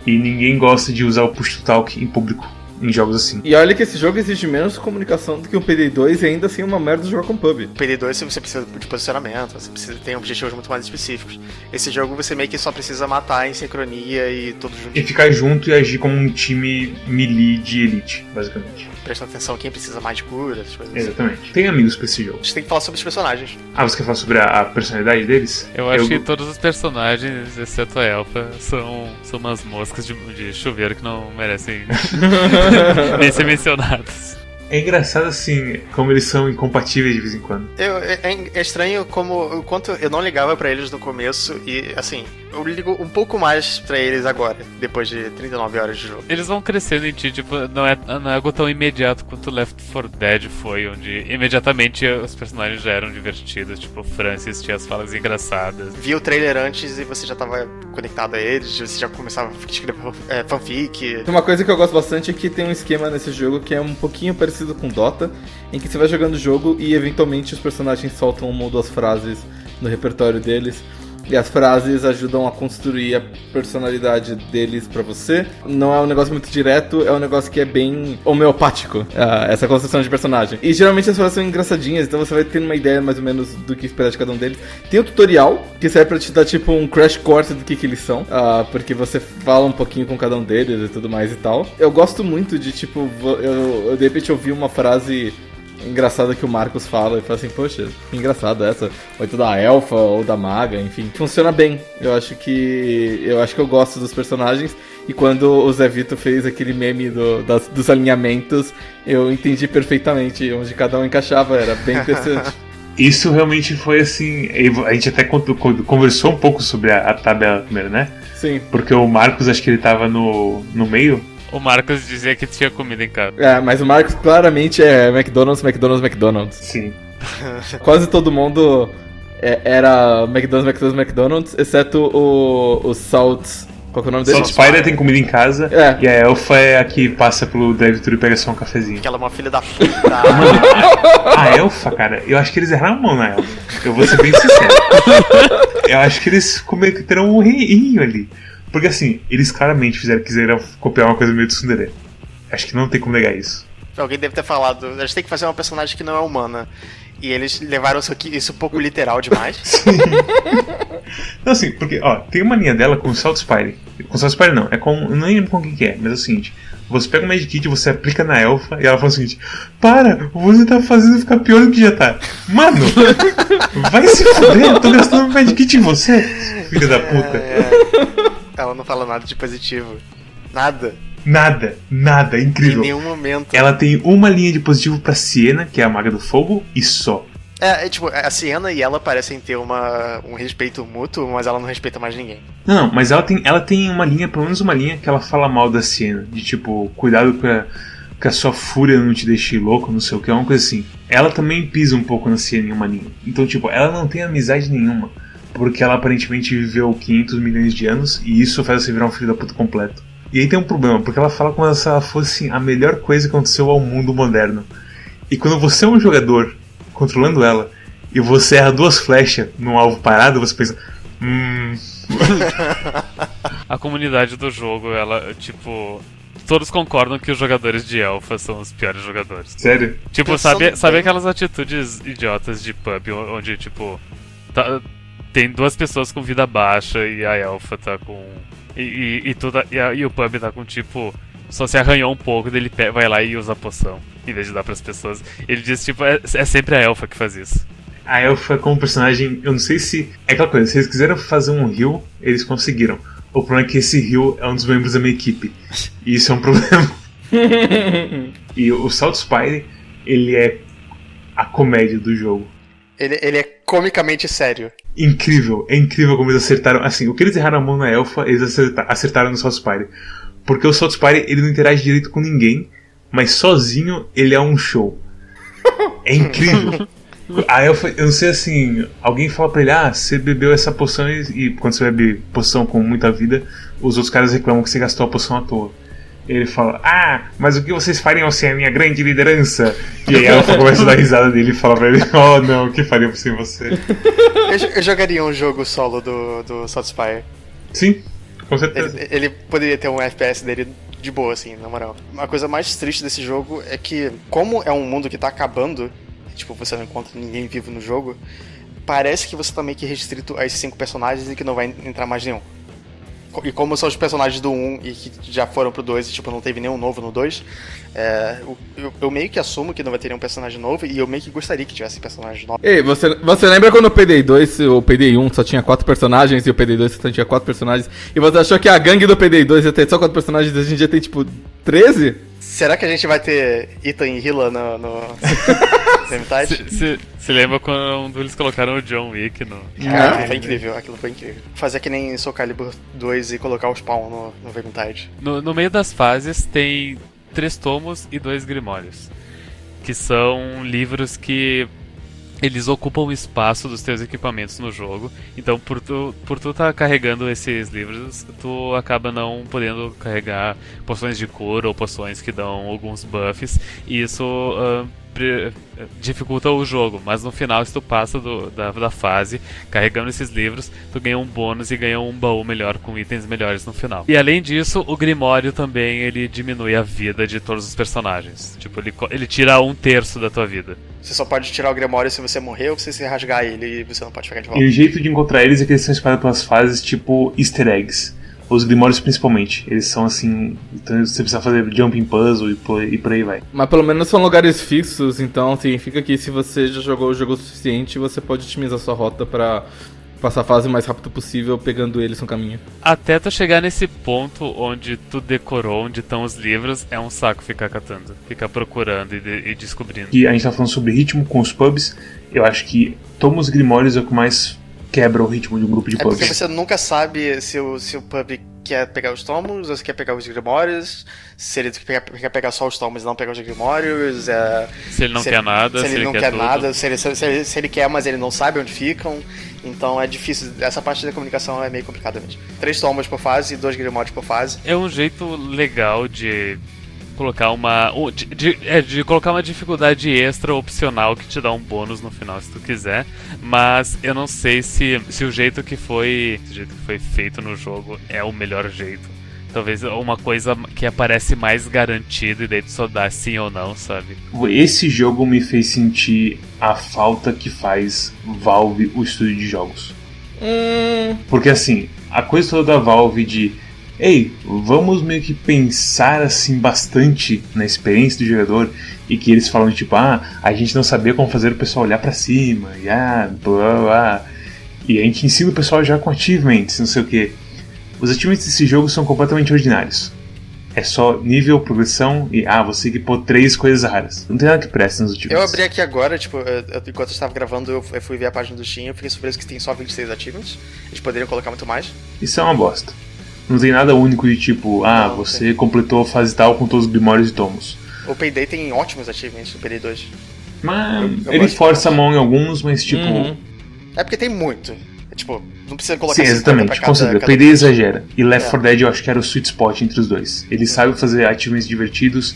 E ninguém gosta de usar o push to talk em público em jogos assim. E olha que esse jogo exige menos comunicação do que o PD2 e ainda assim é uma merda jogar com pub. O PD2 você precisa de posicionamento, você precisa ter objetivos muito mais específicos. Esse jogo você meio que só precisa matar em sincronia e tudo junto. E ficar junto e agir como um time melee de elite, basicamente. Prestando atenção quem precisa mais de cura, essas coisas assim. Exatamente. Assim. Tem amigos pra esse jogo. A gente tem que falar sobre os personagens. Ah, você quer falar sobre a, a personalidade deles? Eu acho Eu... que todos os personagens, exceto a Elfa, são, são umas moscas de, de chuveiro que não merecem nem ser mencionados. É engraçado assim, como eles são incompatíveis de vez em quando. Eu, é, é estranho como o quanto eu não ligava para eles no começo e assim, eu ligo um pouco mais pra eles agora, depois de 39 horas de jogo. Eles vão crescendo em ti, tipo, não é, não é algo tão imediato quanto Left 4 Dead foi, onde imediatamente os personagens já eram divertidos, tipo, Francis tinha as falas engraçadas. Vi o trailer antes e você já tava conectado a eles, você já começava a escrever é, fanfic. Uma coisa que eu gosto bastante é que tem um esquema nesse jogo que é um pouquinho parecido com Dota, em que você vai jogando o jogo e eventualmente os personagens soltam uma ou duas frases no repertório deles. E as frases ajudam a construir a personalidade deles para você. Não é um negócio muito direto, é um negócio que é bem homeopático, essa construção de personagem. E geralmente as frases são engraçadinhas, então você vai tendo uma ideia mais ou menos do que esperar de cada um deles. Tem o tutorial, que serve pra te dar tipo um crash course do que, que eles são, uh, porque você fala um pouquinho com cada um deles e tudo mais e tal. Eu gosto muito de tipo, eu, eu de repente ouvi uma frase engraçada que o Marcos fala e fala assim, poxa, que engraçado essa. Ou então da elfa ou da maga, enfim. Funciona bem. Eu acho que. Eu acho que eu gosto dos personagens. E quando o Zé Vito fez aquele meme do, das, dos alinhamentos, eu entendi perfeitamente onde cada um encaixava, era bem interessante. Isso realmente foi assim. A gente até conversou um pouco sobre a, a tabela primeiro, né? Sim. Porque o Marcos, acho que ele tava no, no meio o Marcos dizia que tinha comida em casa. É, mas o Marcos claramente é McDonald's, McDonald's, McDonald's. Sim. Quase todo mundo é, era McDonald's, McDonald's, McDonald's, exceto o, o Salt Qual que é o nome dele? o Spider tem comida em casa É. e a Elfa é a que passa pelo drive-thru e pega só um cafezinho. Que ela é uma filha da puta. A Elfa, cara, eu acho que eles erraram a mão na Elfa. Eu vou ser bem sincero. Eu acho que eles cometeram um errinho ali. Porque assim, eles claramente fizeram, quiseram copiar uma coisa meio de Tsundere. Acho que não tem como negar isso. Alguém deve ter falado, a gente tem que fazer uma personagem que não é humana. E eles levaram isso, aqui, isso um pouco literal demais. Então assim, porque, ó, tem uma linha dela com o Salt Spire. Com o Salt Spire não, é com. Não lembro com quem que é, mas é o seguinte. Você pega o Magic Kit, você aplica na elfa e ela fala o seguinte: Para, você tá fazendo ficar pior do que já tá. Mano, vai se fuder, eu tô gastando um Magic Kit em você, filha da puta. É, ela não fala nada de positivo. Nada. Nada, nada, é Em incrível. nenhum momento. Ela tem uma linha de positivo pra Siena, que é a maga do fogo, e só. É, é, tipo, a Siena e ela parecem ter uma, um respeito mútuo, mas ela não respeita mais ninguém. Não, não, mas ela tem, ela tem uma linha, pelo menos uma linha, que ela fala mal da Siena. De tipo, cuidado pra que a sua fúria não te deixe louco, não sei o que, uma coisa assim. Ela também pisa um pouco na Siena em uma linha. Então, tipo, ela não tem amizade nenhuma. Porque ela aparentemente viveu 500 milhões de anos e isso faz você virar um filho da puta completo. E aí tem um problema, porque ela fala como se ela fosse a melhor coisa que aconteceu ao mundo moderno. E quando você é um jogador controlando ela e você erra duas flechas num alvo parado, você pensa. Hum. A comunidade do jogo, ela, tipo. Todos concordam que os jogadores de Elfa são os piores jogadores. Sério? Tipo, Pensando sabe, sabe aquelas atitudes idiotas de pub onde, tipo, tá- tem duas pessoas com vida baixa e a elfa tá com. E, e, e, tu tá- e, a- e o pub tá com, tipo, só se arranhou um pouco, daí ele vai lá e usa a poção, em vez de dar pras pessoas. Ele diz, tipo, é, é sempre a elfa que faz isso. A Elfa como personagem, eu não sei se. É aquela coisa, se eles quiseram fazer um heal, eles conseguiram. O problema é que esse heal é um dos membros da minha equipe. E isso é um problema. e o Salt Spire, ele é a comédia do jogo. Ele, ele é comicamente sério. Incrível, é incrível como eles acertaram. Assim, o que eles erraram a mão na Elfa, eles acerta- acertaram no Salt Spire. Porque o Salt Spire, ele não interage direito com ninguém, mas sozinho ele é um show. É incrível. A Elfa, eu não sei assim, alguém fala pra ele, ah, você bebeu essa poção e, e quando você bebe poção com muita vida, os outros caras reclamam que você gastou a poção à toa. Ele fala, ah, mas o que vocês fariam sem a minha grande liderança? E aí a Elfa começa a dar risada dele e fala pra ele, oh não, o que faríamos sem você? Eu, eu jogaria um jogo solo do, do South Spire. Sim, com certeza. Ele, ele poderia ter um FPS dele de boa, assim, na moral. Uma coisa mais triste desse jogo é que, como é um mundo que tá acabando, tipo, você não encontra ninguém vivo no jogo, parece que você tá meio que restrito a esses cinco personagens e que não vai entrar mais nenhum. E como são os personagens do 1 e que já foram pro 2 e tipo, não teve nenhum novo no 2, é, eu, eu- meio que assumo que não vai ter nenhum personagem novo e eu meio que gostaria que tivesse personagem novo. Ei, você, você lembra quando o Payday 2, o Payday 1 só tinha 4 personagens e o Payday 2 só tinha 4 personagens? E você achou que a gangue do Payday 2 ia ter só 4 personagens e hoje em dia tem tipo 13? Será que a gente vai ter Ethan e Hila no, no se lembra quando eles colocaram o John Wick no. Cara, Ah. foi incrível, aquilo foi incrível. Fazer que nem Soul Calibur 2 e colocar o spawn no, no Vermintide. No, no meio das fases tem três tomos e dois grimórios. Que são livros que eles ocupam o espaço dos teus equipamentos no jogo. Então, por tu, por tu tá carregando esses livros, tu acaba não podendo carregar poções de cura ou poções que dão alguns buffs. E isso pre- dificulta o jogo. Mas no final, se tu passa do- da, da fase carregando esses livros, tu ganha um bônus e ganha um baú melhor com itens melhores no final. E além disso, o Grimório também ele diminui a vida de todos os personagens. Tipo, ele, ele tira um terço da tua vida. Você só pode tirar o Grimório se você morrer ou se você rasgar ele e você não pode pegar de E volta. o jeito de encontrar eles é que eles são espalhados pelas fases, tipo easter eggs. Os Grimórios principalmente. Eles são assim. Então você precisa fazer jumping puzzle e por, e por aí vai. Mas pelo menos são lugares fixos, então significa que se você já jogou o jogo o suficiente, você pode otimizar sua rota pra passar a fase o mais rápido possível, pegando eles no caminho. Até tu chegar nesse ponto onde tu decorou onde estão os livros, é um saco ficar catando, ficar procurando e, de- e descobrindo. E a gente tá falando sobre ritmo com os pubs. Eu acho que Tomos Grimórios é o que mais quebra o ritmo de um grupo de É porque pubs. você nunca sabe se o, se o pub quer pegar os tomos, ou você quer pegar os grimórios, se ele quer, quer pegar só os tomos e não pegar os grimórios, é, Se ele não quer nada, se ele, não quer, tudo. nada, se ele, se, ele, se ele quer, mas ele não sabe onde ficam. Então é difícil, essa parte da comunicação é meio complicada mesmo. Três tomos por fase e dois grimórios por fase. É um jeito legal de colocar uma. De, de- é, de colocar uma dificuldade extra opcional que te dá um bônus no final se tu quiser. Mas eu não sei se, se o jeito que foi. O jeito que foi feito no jogo é o melhor jeito. Talvez uma coisa que aparece mais garantido e daí tu só dá sim ou não, sabe? Esse jogo me fez sentir a falta que faz Valve, o estúdio de jogos. Hum, Porque assim, a coisa toda da Valve de ei, vamos meio que pensar assim bastante na experiência do jogador e que eles falam tipo, ah, a gente não sabia como fazer o pessoal olhar pra cima, e ah, blá blá. E a gente ensina o pessoal já com achievements, não sei o que. Os achievements desse jogo são completamente ordinários. É só nível, progressão e ah, você equipou três coisas raras. Não tem nada que preste nos achievements. Eu abri aqui agora, tipo, eu- eu- enquanto eu estava gravando, eu fui ver a página do Steam, eu fiquei surpreso que tem só 26 achievements. Eles poderiam colocar muito mais. Isso é uma bosta. Não tem nada único de tipo, ah, Não, você completou a fase tal com todos os grimórios e tomos. O Payday tem ótimos achievements, o Payday 2. Mas Eu- eu ele força a mão em alguns, mas tipo. Uhum. É porque tem muito. É, tipo, não precisa colocar Sim, 50 exatamente, com cada, certeza. cada PD exagera. E Left É. 4 Dead eu acho que era o sweet spot entre os dois. Ele sabe fazer achievements divertidos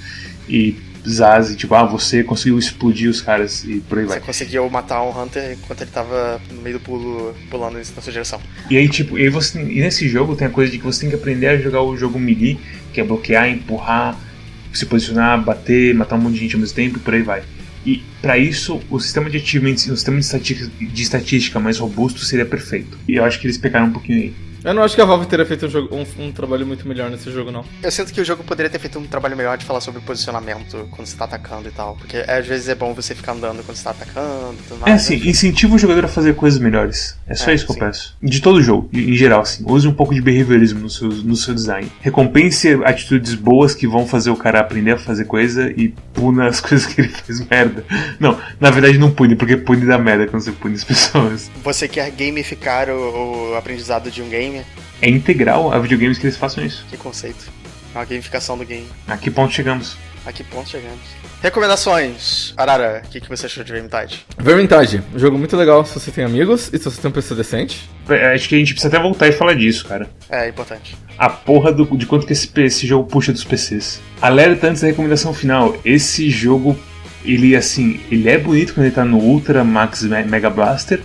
e Zaz, e tipo, ah, você conseguiu explodir os caras e por aí Você vai. conseguiu matar um Hunter enquanto ele tava no meio do pulo, pulando na sua direção. E aí, tipo, e aí você, e nesse jogo tem a coisa de que você tem que aprender a jogar o jogo melee, que é bloquear, empurrar, se posicionar, bater, matar um monte de gente ao mesmo tempo e por aí vai. E pra isso, o sistema de achievements o sistema de estatística, de estatística mais robusto seria perfeito. E eu acho que eles pecaram um pouquinho aí. Eu não acho que a Valve teria feito um, jogo- um- um trabalho muito melhor nesse jogo, não. Eu sinto que o jogo poderia ter feito um trabalho melhor de falar sobre posicionamento quando você tá atacando e tal. Porque é, às vezes é bom você ficar andando quando você tá atacando e tudo mais. É assim, né? incentiva o jogador a fazer coisas melhores. É só É, isso que eu sim. peço. De todo jogo, em em geral, assim. Use um pouco de behaviorismo no seu, no seu design. Recompense atitudes boas que vão fazer o cara aprender a fazer coisa e puna as coisas que ele fez merda. Não, na verdade não pune, porque pune dá merda quando você pune as pessoas. Você quer gamificar o, o aprendizado de um game? É integral a videogames que eles façam isso. Que conceito. É uma gamificação do game. A que ponto chegamos? A que ponto chegamos? Recomendações. Arara, o que, que você achou de Vermintide? Vermintide, um jogo muito legal se você tem amigos e se você tem um PC decente. É, Acho que a gente precisa até voltar e falar disso, cara. É importante. a porra do- de quanto que esse, esse jogo puxa dos PCs. Alerta antes da recomendação final. Esse jogo, ele assim, ele é bonito quando ele tá no Ultra Max Me- Mega Blaster,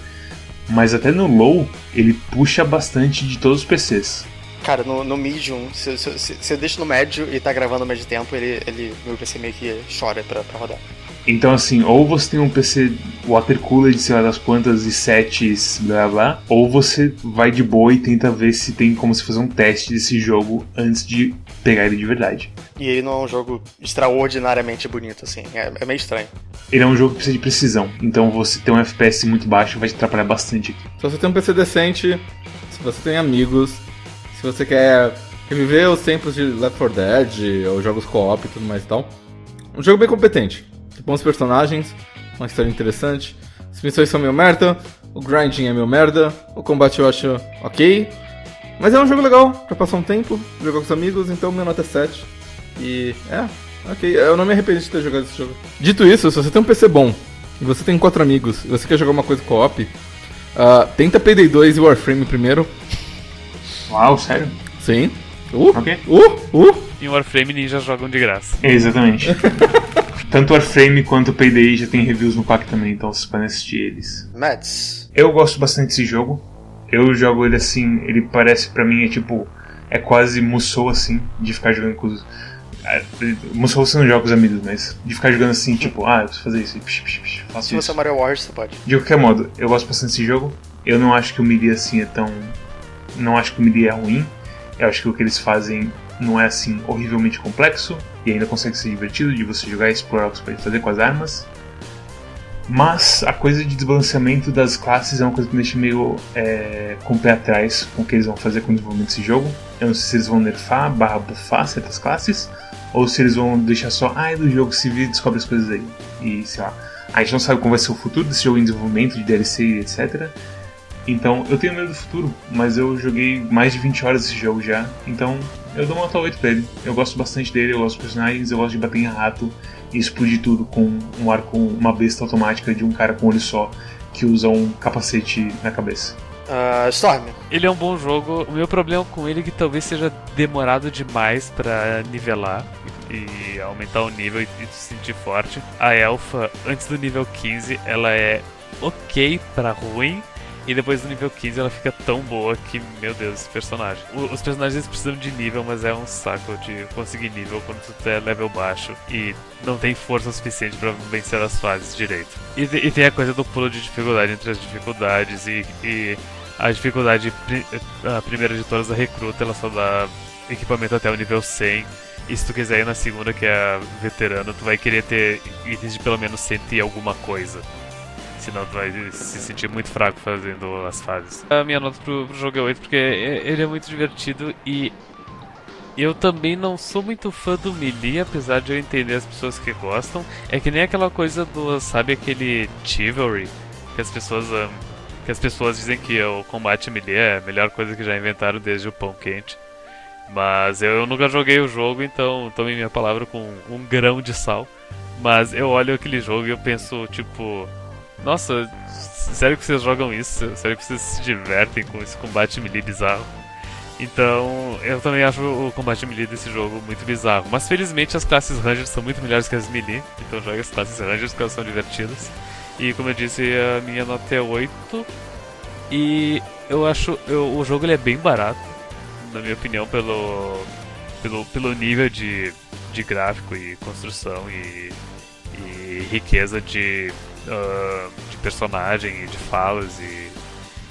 mas até no Low ele puxa bastante de todos os PCs. Cara, no, no Medium, se, se, se, se eu deixo no médio e tá gravando ao mesmo tempo, ele, ele meu PC meio que chora pra, pra rodar. Então assim, ou você tem um PC watercooled, sei lá das quantas, e sets, blá blá, ou você vai de boa e tenta ver se tem como se fazer um teste desse jogo antes de pegar ele de verdade. E ele não é um jogo extraordinariamente bonito, assim. É, é meio estranho. Ele é um jogo que precisa de precisão, então você ter um FPS muito baixo vai te atrapalhar bastante aqui. Se você tem um PC decente, se você tem amigos, se você quer reviver os tempos de Left 4 Dead ou jogos co-op e tudo mais e tal. Um jogo bem competente. Tem bons personagens, uma história interessante. As missões são meio merda, o grinding é meio merda, o combate eu acho ok. Mas é um jogo legal pra passar um tempo, jogar com os amigos, então minha nota é 7. E é, ok. Eu não me arrependo de ter jogado esse jogo. Dito isso, se você tem um PC bom e você tem quatro amigos e você quer jogar uma coisa co-op, ah, tenta Payday 2 e Warframe primeiro. Uau, sério? Sim. Uh, Ok. uh, uh. Em Warframe ninjas jogam de graça. Exatamente. Tanto Warframe quanto o Payday já tem reviews no Quack também, então vocês podem assistir eles. Mads, Eu gosto bastante desse jogo. Eu jogo ele assim, ele parece pra mim é tipo. É quase Musou assim, de ficar jogando com os. é, Musou você não joga com os amigos, mas de ficar jogando assim, tipo, ah, eu preciso fazer isso, e psh, psh, psh, faço se isso. você é Mario Wars, você pode. De qualquer modo, eu gosto bastante desse jogo. Eu não acho que o melee assim é tão. Não acho que o melee é ruim. Eu acho que o que eles fazem não é assim horrivelmente complexo e ainda consegue ser divertido de você jogar e explorar o que você pode fazer com as armas. Mas a coisa de desbalanceamento das classes é uma coisa que me deixa meio é, com o pé atrás com o que eles vão fazer com o desenvolvimento desse jogo. Eu não sei se eles vão nerfar, barra buffar certas classes, ou se eles vão deixar só, ah, é do jogo, se vira e descobre as coisas aí. E sei lá. A gente não sabe como vai ser o futuro desse jogo em desenvolvimento, de DLC etc. Então eu tenho medo do futuro, mas eu joguei mais de 20 horas esse jogo já, então eu dou uma nota 8 pra ele. Eu gosto bastante dele, eu gosto dos personagens, eu gosto de bater em rato e explodir tudo com um arco, uma besta automática de um cara com olho só que usa um capacete na cabeça. Uh, Storm. Ele é um bom jogo. O meu problema com ele é que talvez seja demorado demais para nivelar e aumentar o nível e, se sentir forte. A Elfa, antes do nível 15, ela é ok para ruim. E depois do nível 15 ela fica tão boa que, meu Deus, esse personagem. O, os personagens precisam de nível, mas é um saco de conseguir nível quando tu é level baixo e não tem força suficiente para vencer as fases direito. E, e, tem a coisa do pulo de dificuldade entre as dificuldades e, e a dificuldade a primeira de todas, a recruta, ela só dá equipamento até o nível 100. E se tu quiser ir na segunda, que é a veterana, tu vai querer ter itens de pelo menos 100 e alguma coisa. Senão tu vai se sentir muito fraco fazendo as fases. A minha nota pro, pro jogo é 8 porque ele é muito divertido e eu também não sou muito fã do Melee, apesar de eu entender as pessoas que gostam. É que nem aquela coisa do, sabe, aquele Chivalry, que as pessoas que as pessoas dizem que o combate melee é a melhor coisa que já inventaram desde o pão quente. Mas eu nunca joguei o jogo, então tome minha palavra com um grão de sal. Mas eu olho aquele jogo e eu penso, tipo, nossa, sério que vocês jogam isso? Sério que vocês se divertem com esse combate melee bizarro? Então, eu também acho o combate melee desse jogo muito bizarro. Mas felizmente as classes Rangers são muito melhores que as melee, então joga as classes Rangers porque elas são divertidas. E como eu disse, a minha nota é 8. E eu acho eu, o jogo ele é bem barato, na minha opinião, pelo, pelo, pelo nível de, de gráfico e construção e, e riqueza de, uh, de personagem e de falas e,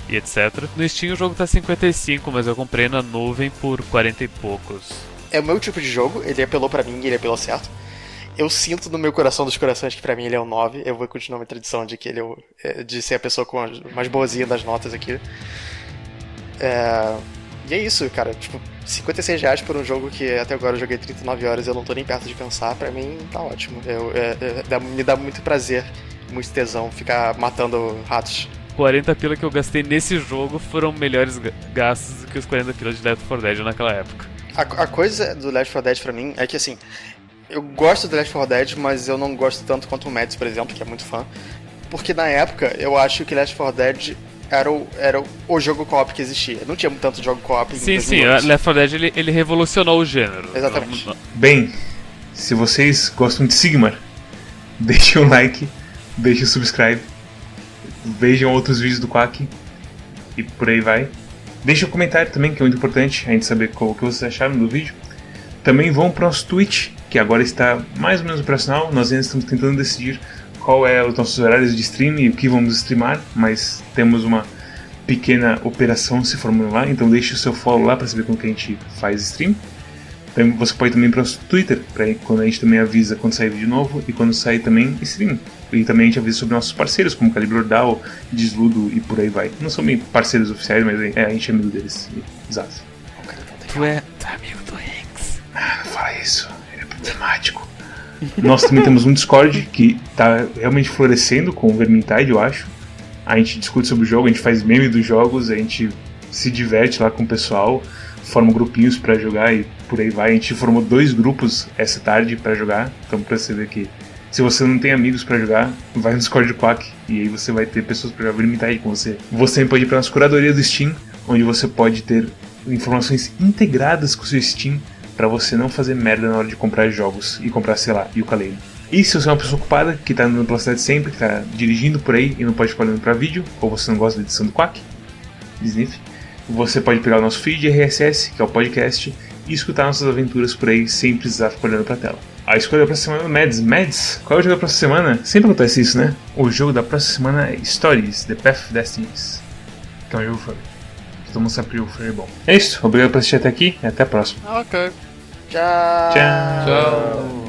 e etc. No Steam o jogo tá 55, mas eu comprei na nuvem por 40 e poucos. É o meu tipo de jogo, ele apelou para mim e ele apelou certo eu sinto no meu coração dos corações que para mim ele é um 9. Eu vou continuar minha tradição de que ele é, de ser a pessoa com a mais boazinha das notas aqui. É, e é isso, cara. Tipo, 56 reais por um jogo que até agora eu joguei 39 horas e eu não tô nem perto de pensar, pra mim tá ótimo. Eu, é, é, me dá muito prazer, muito tesão ficar matando ratos. 40 pila que eu gastei nesse jogo foram melhores gastos do que os 40 pila de Left 4 Dead naquela época. A, a coisa do Left 4 Dead pra mim é que assim, eu gosto do Left 4 Dead, mas eu não gosto tanto quanto o Mads, por exemplo, que é muito fã. Porque na época eu acho que Left 4 Dead era o, era o jogo co-op que existia. Não tinha tanto jogo co-op em Sim, sim, Left 4 Dead ele, ele revolucionou o gênero. Exatamente. Bem, se vocês gostam de Sigmar, deixem um like, deixem um subscribe, vejam outros vídeos do Quack e por aí vai. Deixe um comentário também, que é muito importante a gente saber o que vocês acharam do vídeo. Também vão para o nosso Twitch, que agora está mais ou menos operacional. Nós ainda estamos tentando decidir qual é os nossos horários de stream e o que vamos streamar, mas temos uma pequena operação se formando lá, então deixe o seu follow lá para saber como que a gente faz stream. Você pode também para o nosso Twitter, para quando a gente também avisa quando sair vídeo novo e quando sair também stream. E também a gente avisa sobre nossos parceiros, como Calibre Ordal, Desludo e por aí vai. Não são bem parceiros oficiais, mas é, a gente é amigo deles. Exato. Tu é, tu é amigo do Hanks. Ah, não fala isso temático. Nós também temos um Discord que está realmente florescendo com o Vermintide, eu acho. A gente discute sobre o jogo, a gente faz meme dos jogos, a gente se diverte lá com o pessoal, forma grupinhos para jogar e por aí vai. A gente formou dois grupos essa tarde para jogar, então pra você ver que se você não tem amigos para jogar, vai no Discord Quack e aí você vai ter pessoas para jogar Vermintide com você. Você pode ir para nossa curadoria do Steam, onde você pode ter informações integradas com o seu Steam para você não fazer merda na hora de comprar jogos e comprar, sei lá, ukulele. E se você é uma pessoa ocupada, que tá andando pela cidade sempre, que tá dirigindo por aí e não pode ficar olhando pra vídeo, ou você não gosta da edição do Quack, Sniff, você pode pegar o nosso feed RSS, que é o podcast, e escutar nossas aventuras por aí sem precisar ficar olhando pra tela. A escolha da próxima semana é Mads. Mads, qual é o jogo da próxima semana? Sempre acontece isso, né? O jogo da próxima semana é Stories, The Path of Destinies. Que é um jogo furry. Todo mundo sabe que o furry é bom. É isso, obrigado por assistir até aqui e até a próxima. Ok. Tchau. Tchau. Tchau.